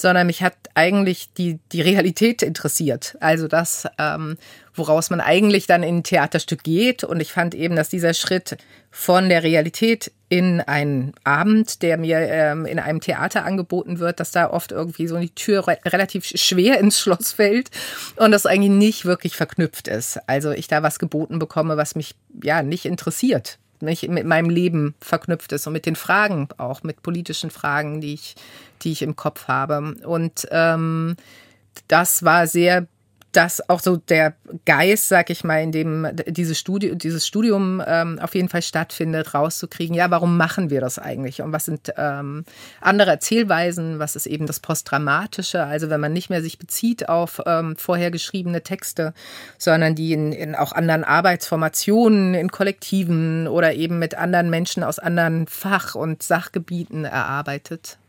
sondern mich hat eigentlich die, die Realität interessiert. Also das, ähm, woraus man eigentlich dann in ein Theaterstück geht. Und ich fand eben, dass dieser Schritt von der Realität in einen Abend, der mir ähm, in einem Theater angeboten wird, dass da oft irgendwie so die Tür re relativ schwer ins Schloss fällt und das eigentlich nicht wirklich verknüpft ist. Also ich da was geboten bekomme, was mich ja nicht interessiert, nicht mit meinem Leben verknüpft ist und mit den Fragen auch, mit politischen Fragen, die ich, die ich im Kopf habe. Und ähm, das war sehr das auch so der Geist, sag ich mal, in dem dieses Studium, dieses Studium ähm, auf jeden Fall stattfindet, rauszukriegen, ja, warum machen wir das eigentlich? Und was sind ähm, andere Erzählweisen? Was ist eben das Postdramatische? Also wenn man nicht mehr sich bezieht auf ähm, vorher geschriebene Texte, sondern die in, in auch anderen Arbeitsformationen, in Kollektiven oder eben mit anderen Menschen aus anderen Fach- und Sachgebieten erarbeitet.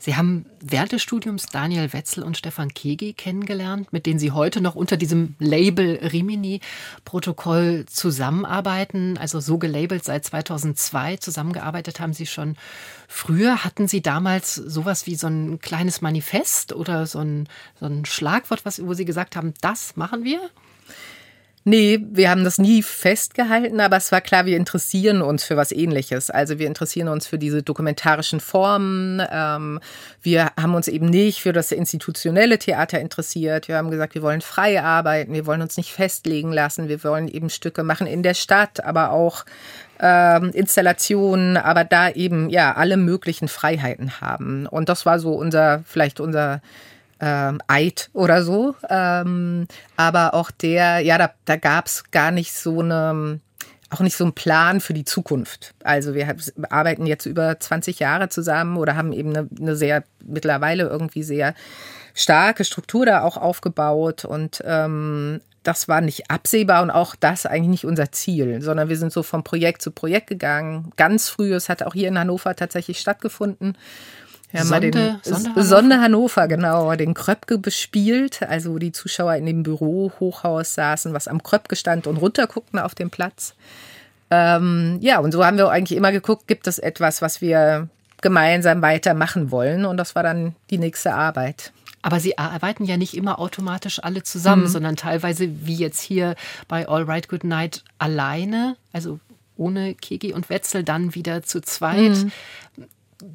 Sie haben während des Studiums Daniel Wetzel und Stefan Kegi kennengelernt, mit denen Sie heute noch unter diesem Label Rimini-Protokoll zusammenarbeiten, also so gelabelt seit 2002. Zusammengearbeitet haben Sie schon früher. Hatten Sie damals sowas wie so ein kleines Manifest oder so ein, so ein Schlagwort, was, wo Sie gesagt haben, das machen wir? Nee, wir haben das nie festgehalten, aber es war klar, wir interessieren uns für was ähnliches. Also wir interessieren uns für diese dokumentarischen Formen. Ähm, wir haben uns eben nicht für das institutionelle Theater interessiert. Wir haben gesagt, wir wollen frei arbeiten, wir wollen uns nicht festlegen lassen, wir wollen eben Stücke machen in der Stadt, aber auch ähm, Installationen, aber da eben ja alle möglichen Freiheiten haben. Und das war so unser, vielleicht unser ähm, Eid oder so. Ähm, aber auch der, ja, da, da gab es gar nicht so eine, auch nicht so einen Plan für die Zukunft. Also wir arbeiten jetzt über 20 Jahre zusammen oder haben eben eine, eine sehr, mittlerweile irgendwie sehr starke Struktur da auch aufgebaut und ähm, das war nicht absehbar und auch das eigentlich nicht unser Ziel, sondern wir sind so von Projekt zu Projekt gegangen. Ganz früh, es hat auch hier in Hannover tatsächlich stattgefunden. Haben Sonde, mal den Sonde Hannover? Sonde Hannover, genau, den Kröpke bespielt, also wo die Zuschauer in dem Büro Hochhaus saßen, was am Kröpke stand und runterguckten auf den Platz. Ähm, ja, und so haben wir eigentlich immer geguckt, gibt es etwas, was wir gemeinsam weitermachen wollen? Und das war dann die nächste Arbeit. Aber Sie arbeiten ja nicht immer automatisch alle zusammen, mhm. sondern teilweise wie jetzt hier bei All Right Good Night alleine, also ohne Kegi und Wetzel, dann wieder zu zweit. Mhm.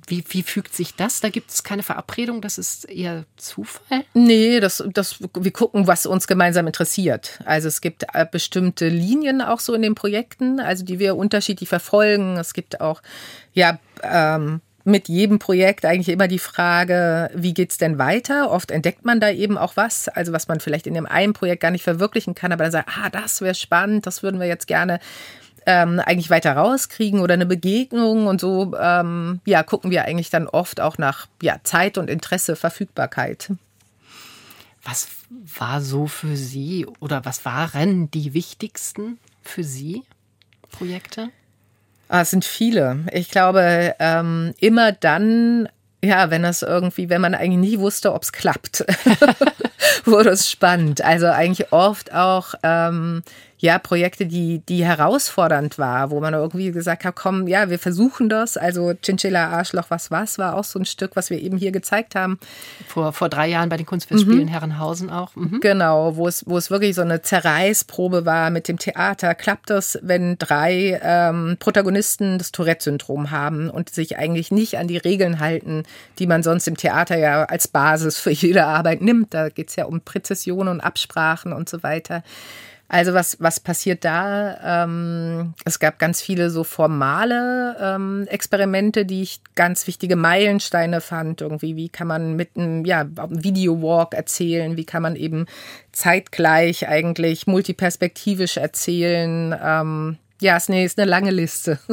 Wie, wie fügt sich das? Da gibt es keine Verabredung, das ist eher Zufall? Nee, das, das, wir gucken, was uns gemeinsam interessiert. Also es gibt äh, bestimmte Linien auch so in den Projekten, also die wir unterschiedlich verfolgen. Es gibt auch, ja, ähm, mit jedem Projekt eigentlich immer die Frage, wie geht's denn weiter? Oft entdeckt man da eben auch was, also was man vielleicht in dem einen Projekt gar nicht verwirklichen kann, aber dann sagt, ah, das wäre spannend, das würden wir jetzt gerne ähm, eigentlich weiter rauskriegen oder eine Begegnung und so ähm, ja gucken wir eigentlich dann oft auch nach ja, Zeit und Interesse, Verfügbarkeit. Was war so für Sie oder was waren die wichtigsten für Sie Projekte? Ah, es sind viele. Ich glaube, ähm, immer dann, ja, wenn das irgendwie, wenn man eigentlich nie wusste, ob es klappt, wurde es spannend. Also eigentlich oft auch ähm, ja, Projekte, die, die herausfordernd war, wo man irgendwie gesagt hat, komm, ja, wir versuchen das. Also Chinchilla Arschloch, was was, war auch so ein Stück, was wir eben hier gezeigt haben. Vor, vor drei Jahren bei den Kunstfestspielen mhm. Herrenhausen auch. Mhm. Genau, wo es, wo es wirklich so eine Zerreißprobe war mit dem Theater. Klappt das, wenn drei ähm, Protagonisten das Tourette-Syndrom haben und sich eigentlich nicht an die Regeln halten, die man sonst im Theater ja als Basis für jede Arbeit nimmt? Da geht es ja um Präzision und Absprachen und so weiter. Also was, was passiert da? Ähm, es gab ganz viele so formale ähm, Experimente, die ich ganz wichtige Meilensteine fand. Irgendwie, wie kann man mit einem ja, Video-Walk erzählen? Wie kann man eben zeitgleich eigentlich multiperspektivisch erzählen? Ähm, ja, ist eine, ist eine lange Liste.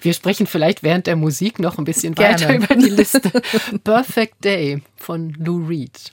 Wir sprechen vielleicht während der Musik noch ein bisschen Gerne. weiter über die Liste. Perfect Day von Lou Reed.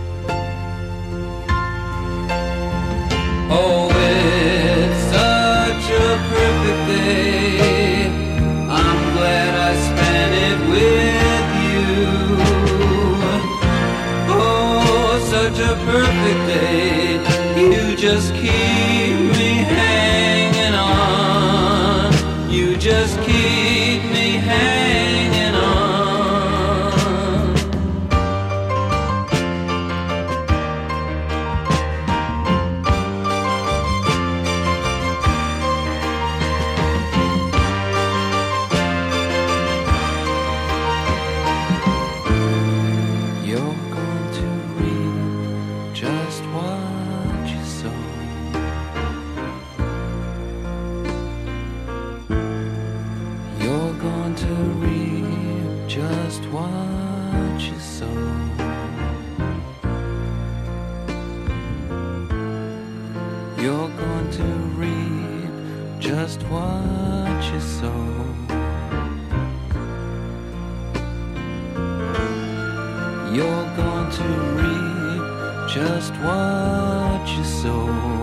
You're going to reap just what you sow.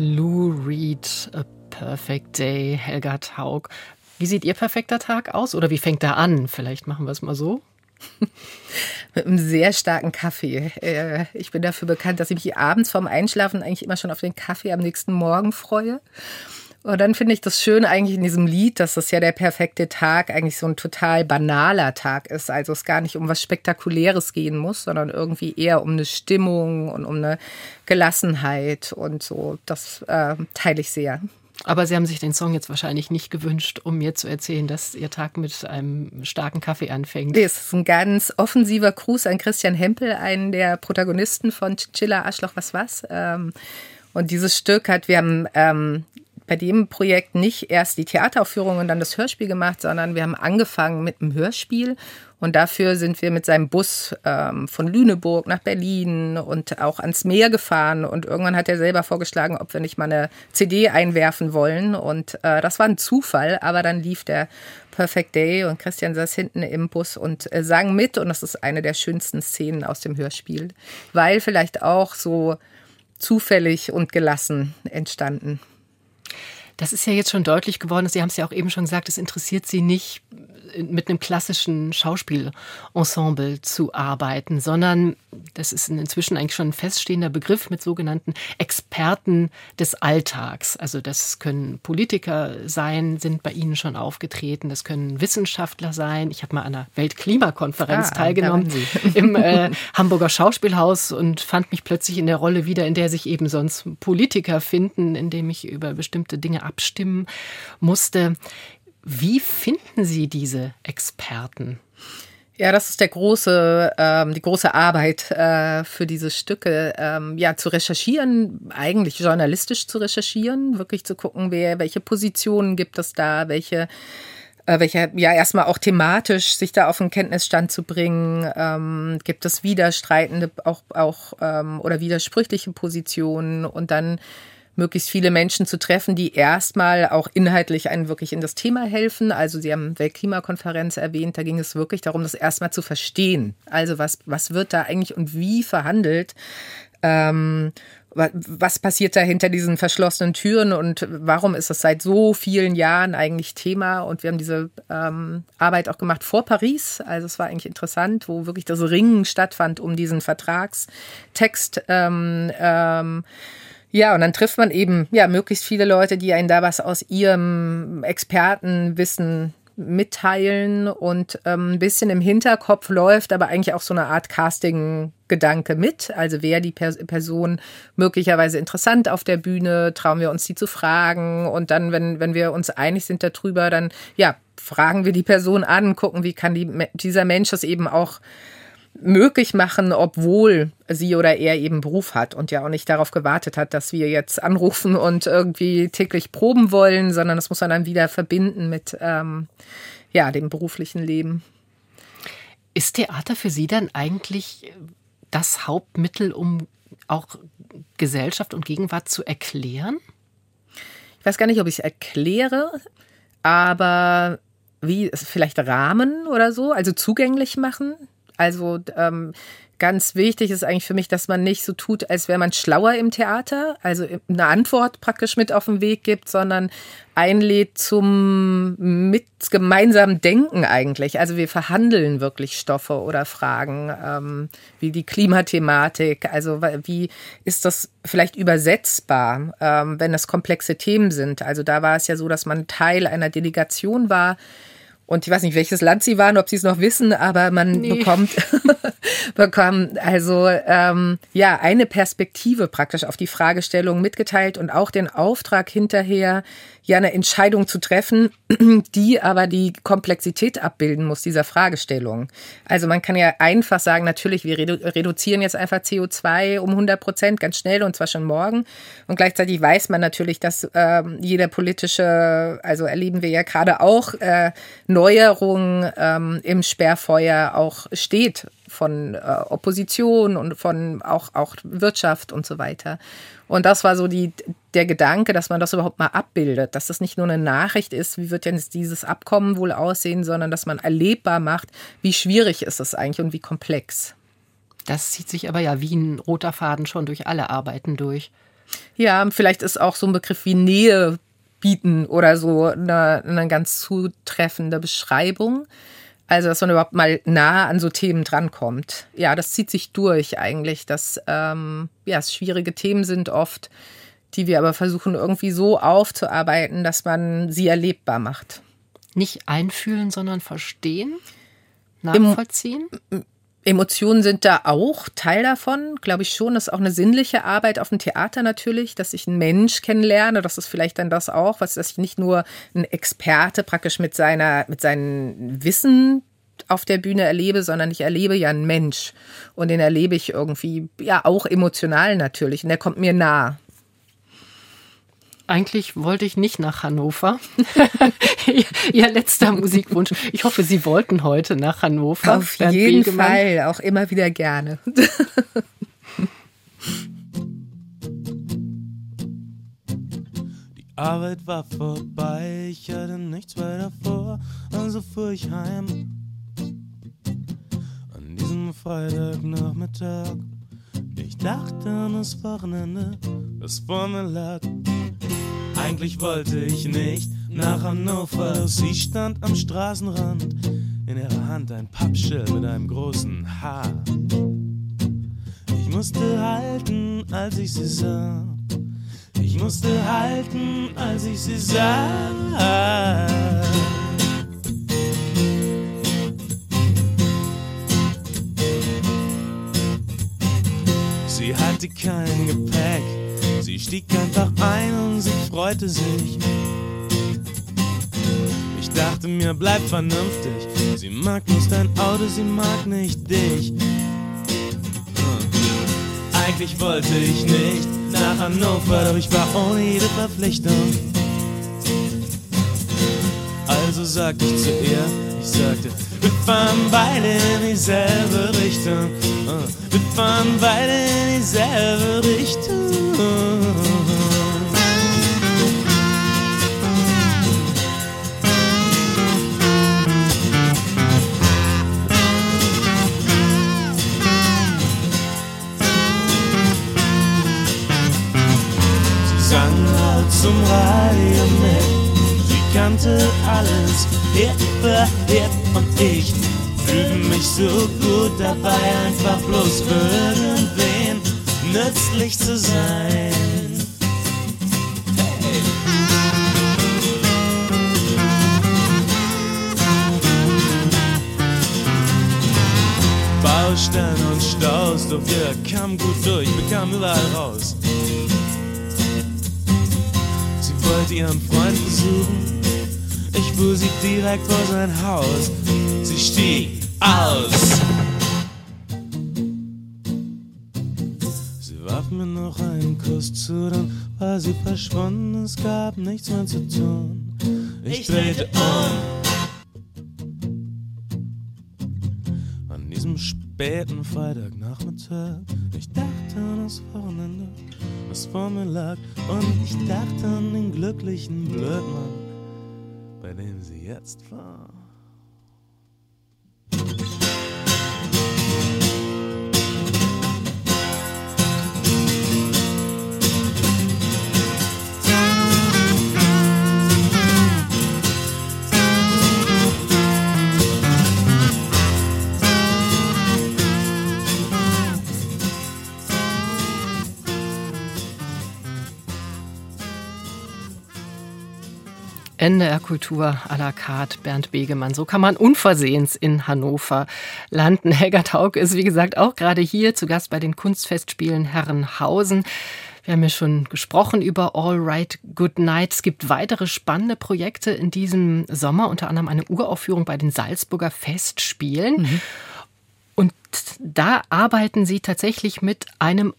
Lou Reed, A Perfect Day, Helga Taug. Wie sieht Ihr perfekter Tag aus oder wie fängt er an? Vielleicht machen wir es mal so. Mit einem sehr starken Kaffee. Äh, Ich bin dafür bekannt, dass ich mich abends vorm Einschlafen eigentlich immer schon auf den Kaffee am nächsten Morgen freue. Und dann finde ich das schön eigentlich in diesem Lied, dass das ja der perfekte Tag eigentlich so ein total banaler Tag ist. Also es gar nicht um was Spektakuläres gehen muss, sondern irgendwie eher um eine Stimmung und um eine Gelassenheit und so. Das äh, teile ich sehr. Aber Sie haben sich den Song jetzt wahrscheinlich nicht gewünscht, um mir zu erzählen, dass Ihr Tag mit einem starken Kaffee anfängt. Nee, es ist ein ganz offensiver Gruß an Christian Hempel, einen der Protagonisten von Chilla Arschloch was was. Ähm, Und dieses Stück hat, wir haben ähm, bei dem Projekt nicht erst die Theateraufführung und dann das Hörspiel gemacht, sondern wir haben angefangen mit einem Hörspiel. Und dafür sind wir mit seinem Bus ähm, von Lüneburg nach Berlin und auch ans Meer gefahren. Und irgendwann hat er selber vorgeschlagen, ob wir nicht mal eine CD einwerfen wollen. Und äh, das war ein Zufall, aber dann lief der Perfect Day und Christian saß hinten im Bus und äh, sang mit. Und das ist eine der schönsten Szenen aus dem Hörspiel, weil vielleicht auch so zufällig und gelassen entstanden. Das ist ja jetzt schon deutlich geworden. Sie haben es ja auch eben schon gesagt, es interessiert Sie nicht, mit einem klassischen Schauspielensemble zu arbeiten, sondern das ist inzwischen eigentlich schon ein feststehender Begriff mit sogenannten Experten des Alltags. Also das können Politiker sein, sind bei Ihnen schon aufgetreten, das können Wissenschaftler sein. Ich habe mal an einer Weltklimakonferenz Ah, teilgenommen im äh, Hamburger Schauspielhaus und fand mich plötzlich in der Rolle wieder, in der sich eben sonst Politiker finden, in dem ich über bestimmte Dinge abstimmen musste. Wie finden Sie diese Experten? Ja, das ist der große, ähm, die große Arbeit äh, für diese Stücke, ähm, ja, zu recherchieren, eigentlich journalistisch zu recherchieren, wirklich zu gucken, wer, welche Positionen gibt es da, welche, äh, welche, ja, erstmal auch thematisch sich da auf den Kenntnisstand zu bringen, ähm, gibt es widerstreitende auch, auch ähm, oder widersprüchliche Positionen und dann möglichst viele Menschen zu treffen, die erstmal auch inhaltlich einen wirklich in das Thema helfen. Also Sie haben Weltklimakonferenz erwähnt, da ging es wirklich darum, das erstmal zu verstehen. Also was, was wird da eigentlich und wie verhandelt? Ähm, wa- was passiert da hinter diesen verschlossenen Türen und warum ist es seit so vielen Jahren eigentlich Thema? Und wir haben diese ähm, Arbeit auch gemacht vor Paris. Also es war eigentlich interessant, wo wirklich das Ringen stattfand um diesen Vertragstext. Ähm, ähm, ja, und dann trifft man eben ja möglichst viele Leute, die einen da was aus ihrem Expertenwissen mitteilen und ähm, ein bisschen im Hinterkopf läuft, aber eigentlich auch so eine Art Casting-Gedanke mit. Also wäre die per Person möglicherweise interessant auf der Bühne, trauen wir uns die zu fragen und dann, wenn, wenn wir uns einig sind darüber, dann ja, fragen wir die Person an, gucken, wie kann die, dieser Mensch das eben auch möglich machen, obwohl sie oder er eben Beruf hat und ja auch nicht darauf gewartet hat, dass wir jetzt anrufen und irgendwie täglich proben wollen, sondern das muss man dann wieder verbinden mit ähm, ja, dem beruflichen Leben. Ist Theater für Sie dann eigentlich das Hauptmittel, um auch Gesellschaft und Gegenwart zu erklären? Ich weiß gar nicht, ob ich es erkläre, aber wie vielleicht Rahmen oder so, also zugänglich machen. Also ähm, ganz wichtig ist eigentlich für mich, dass man nicht so tut, als wäre man schlauer im Theater, also eine Antwort praktisch mit auf den Weg gibt, sondern einlädt zum mit gemeinsamen Denken eigentlich. Also wir verhandeln wirklich Stoffe oder Fragen, ähm, wie die Klimathematik. Also wie ist das vielleicht übersetzbar, ähm, wenn das komplexe Themen sind? Also da war es ja so, dass man Teil einer Delegation war, und ich weiß nicht, welches Land sie waren, ob sie es noch wissen, aber man nee. bekommt, bekommt also ähm, ja eine Perspektive praktisch auf die Fragestellung mitgeteilt und auch den Auftrag hinterher, ja eine Entscheidung zu treffen, die aber die Komplexität abbilden muss dieser Fragestellung. Also man kann ja einfach sagen, natürlich, wir redu reduzieren jetzt einfach CO2 um 100 Prozent ganz schnell und zwar schon morgen. Und gleichzeitig weiß man natürlich, dass äh, jeder politische, also erleben wir ja gerade auch äh, Neuerungen ähm, im Sperrfeuer auch steht von äh, Opposition und von auch, auch Wirtschaft und so weiter. Und das war so die, der Gedanke, dass man das überhaupt mal abbildet, dass das nicht nur eine Nachricht ist, wie wird denn dieses Abkommen wohl aussehen, sondern dass man erlebbar macht, wie schwierig ist es eigentlich und wie komplex. Das zieht sich aber ja wie ein roter Faden schon durch alle Arbeiten durch. Ja, vielleicht ist auch so ein Begriff wie Nähe bieten oder so eine, eine ganz zutreffende Beschreibung. Also, dass man überhaupt mal nah an so Themen drankommt. Ja, das zieht sich durch eigentlich, dass ähm, ja, es schwierige Themen sind oft, die wir aber versuchen irgendwie so aufzuarbeiten, dass man sie erlebbar macht. Nicht einfühlen, sondern verstehen, nachvollziehen? Im, Emotionen sind da auch Teil davon, glaube ich schon. Das ist auch eine sinnliche Arbeit auf dem Theater natürlich, dass ich einen Mensch kennenlerne. Das ist vielleicht dann das auch, was, dass ich nicht nur ein Experte praktisch mit seiner, mit seinem Wissen auf der Bühne erlebe, sondern ich erlebe ja einen Mensch. Und den erlebe ich irgendwie, ja, auch emotional natürlich. Und der kommt mir nah. Eigentlich wollte ich nicht nach Hannover. Ihr letzter Musikwunsch. Ich hoffe, Sie wollten heute nach Hannover. Auf Bernd jeden Begemann. Fall, auch immer wieder gerne. Die Arbeit war vorbei, ich hatte nichts weiter vor, also fuhr ich heim. An diesem Freitagnachmittag. Ich dachte an das Wochenende, das vor mir lag. Eigentlich wollte ich nicht nach Hannover, sie stand am Straßenrand. In ihrer Hand ein Pappschild mit einem großen H. Ich musste halten, als ich sie sah. Ich musste halten, als ich sie sah. Sie hatte kein Gepäck Sie stieg einfach ein und sie freute sich. Ich dachte mir, bleib vernünftig. Sie mag nicht dein Auto, sie mag nicht dich. Hm. Eigentlich wollte ich nicht nach Hannover, doch ich war ohne jede Verpflichtung. Also sagte ich zu ihr, ich sagte, wir fahren beide in dieselbe Richtung. Hm. Wir fahren beide in dieselbe Richtung. zum Radio mit. Sie kannte alles, Hit für und ich fühlte mich so gut dabei, einfach bloß für irgendwen nützlich zu sein. Baustellen und Staus, doch wir kamen gut durch, wir kamen überall raus. Wollte ihren Freund besuchen, ich fuhr sie direkt vor sein Haus. Sie stieg aus. Sie warf mir noch einen Kuss zu, dann war sie verschwunden, es gab nichts mehr zu tun. Ich drehte um. Späten Freitagnachmittag. Ich dachte an das Wochenende, das vor mir lag. Und ich dachte an den glücklichen Blödmann, bei dem sie jetzt war. NDR Kultur à la carte, Bernd Begemann. So kann man unversehens in Hannover landen. Helga Taug ist, wie gesagt, auch gerade hier zu Gast bei den Kunstfestspielen Herrenhausen. Wir haben ja schon gesprochen über All Right Good Night. Es gibt weitere spannende Projekte in diesem Sommer, unter anderem eine Uraufführung bei den Salzburger Festspielen. Mhm. Und da arbeiten sie tatsächlich mit einem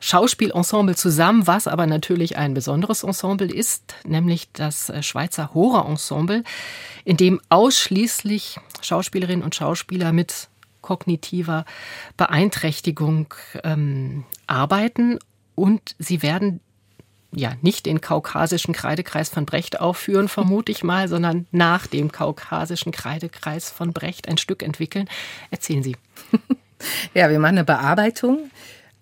Schauspielensemble zusammen, was aber natürlich ein besonderes Ensemble ist, nämlich das äh, Schweizer Hora-Ensemble, in dem ausschließlich Schauspielerinnen und Schauspieler mit kognitiver Beeinträchtigung ähm, arbeiten. Und sie werden ja nicht den kaukasischen Kreidekreis von Brecht aufführen, vermute ich mal, sondern nach dem kaukasischen Kreidekreis von Brecht ein Stück entwickeln. Erzählen Sie. Ja, wir machen eine Bearbeitung.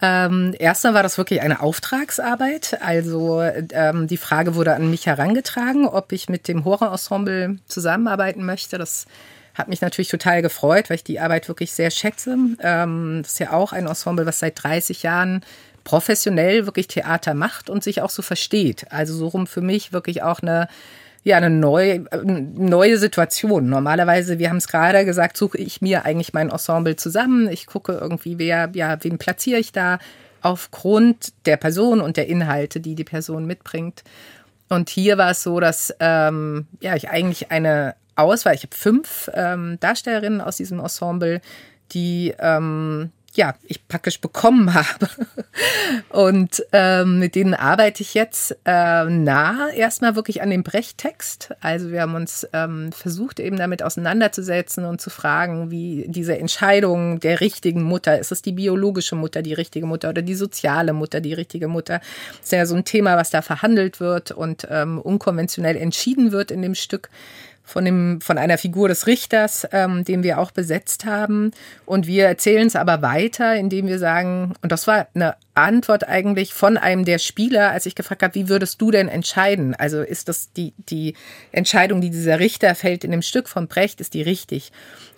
Ähm, erstmal war das wirklich eine Auftragsarbeit. Also ähm, die Frage wurde an mich herangetragen, ob ich mit dem Horror-Ensemble zusammenarbeiten möchte. Das hat mich natürlich total gefreut, weil ich die Arbeit wirklich sehr schätze. Ähm, das ist ja auch ein Ensemble, was seit 30 Jahren professionell wirklich Theater macht und sich auch so versteht. Also so rum für mich wirklich auch eine ja eine neue, neue Situation. Normalerweise, wir haben es gerade gesagt, suche ich mir eigentlich mein Ensemble zusammen. Ich gucke irgendwie, wer, ja, wen platziere ich da aufgrund der Person und der Inhalte, die die Person mitbringt. Und hier war es so, dass ähm, ja, ich eigentlich eine Auswahl, ich habe fünf ähm, Darstellerinnen aus diesem Ensemble, die ähm, ja, ich praktisch bekommen habe. Und ähm, mit denen arbeite ich jetzt äh, nah erstmal wirklich an dem Brecht-Text. Also wir haben uns ähm, versucht, eben damit auseinanderzusetzen und zu fragen, wie diese Entscheidung der richtigen Mutter, ist es die biologische Mutter, die richtige Mutter oder die soziale Mutter, die richtige Mutter? Das ist ja so ein Thema, was da verhandelt wird und ähm, unkonventionell entschieden wird in dem Stück von, dem, von einer Figur des Richters, ähm, den wir auch besetzt haben. Und wir erzählen es aber weiter, indem wir sagen, und das war eine Antwort eigentlich von einem der Spieler, als ich gefragt habe, wie würdest du denn entscheiden? Also ist das die, die Entscheidung, die dieser Richter fällt in dem Stück von Brecht, ist die richtig?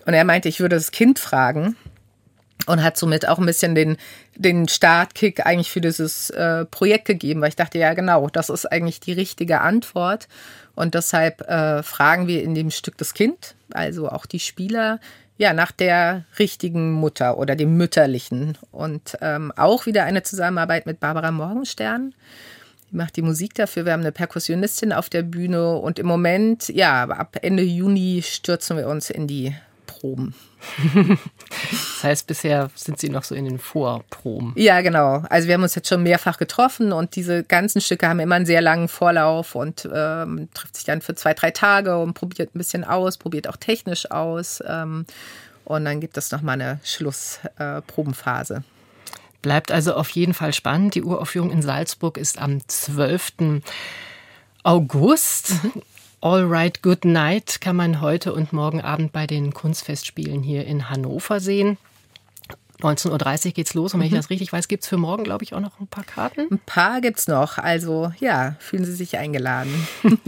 Und er meinte, ich würde das Kind fragen und hat somit auch ein bisschen den, den Startkick eigentlich für dieses äh, Projekt gegeben, weil ich dachte, ja genau, das ist eigentlich die richtige Antwort. Und deshalb äh, fragen wir in dem Stück das Kind, also auch die Spieler, ja, nach der richtigen Mutter oder dem mütterlichen. Und ähm, auch wieder eine Zusammenarbeit mit Barbara Morgenstern. Die macht die Musik dafür. Wir haben eine Perkussionistin auf der Bühne und im Moment, ja, ab Ende Juni stürzen wir uns in die Proben. das heißt, bisher sind Sie noch so in den Vorproben. Ja, genau. Also wir haben uns jetzt schon mehrfach getroffen und diese ganzen Stücke haben immer einen sehr langen Vorlauf und ähm, trifft sich dann für zwei, drei Tage und probiert ein bisschen aus, probiert auch technisch aus. Ähm, und dann gibt es nochmal eine Schlussprobenphase. Äh, Bleibt also auf jeden Fall spannend. Die Uraufführung in Salzburg ist am 12. August. All Right Good Night kann man heute und morgen Abend bei den Kunstfestspielen hier in Hannover sehen. 19.30 Uhr geht's los und wenn mhm. ich das richtig weiß, gibt es für morgen, glaube ich, auch noch ein paar Karten. Ein paar gibt es noch. Also ja, fühlen Sie sich eingeladen.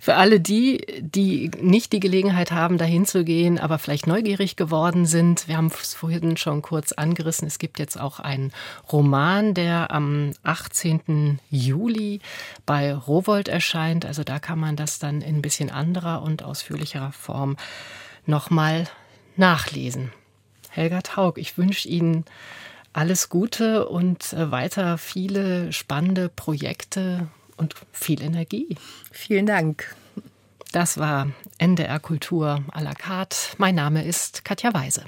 für alle die, die nicht die Gelegenheit haben, dahin zu gehen, aber vielleicht neugierig geworden sind, wir haben es vorhin schon kurz angerissen. Es gibt jetzt auch einen Roman, der am 18. Juli bei Rowold erscheint. Also da kann man das dann in ein bisschen anderer und ausführlicherer Form nochmal nachlesen. Helga Taug, ich wünsche Ihnen alles Gute und äh, weiter viele spannende Projekte und viel Energie. Vielen Dank. Das war NDR Kultur à la carte. Mein Name ist Katja Weise.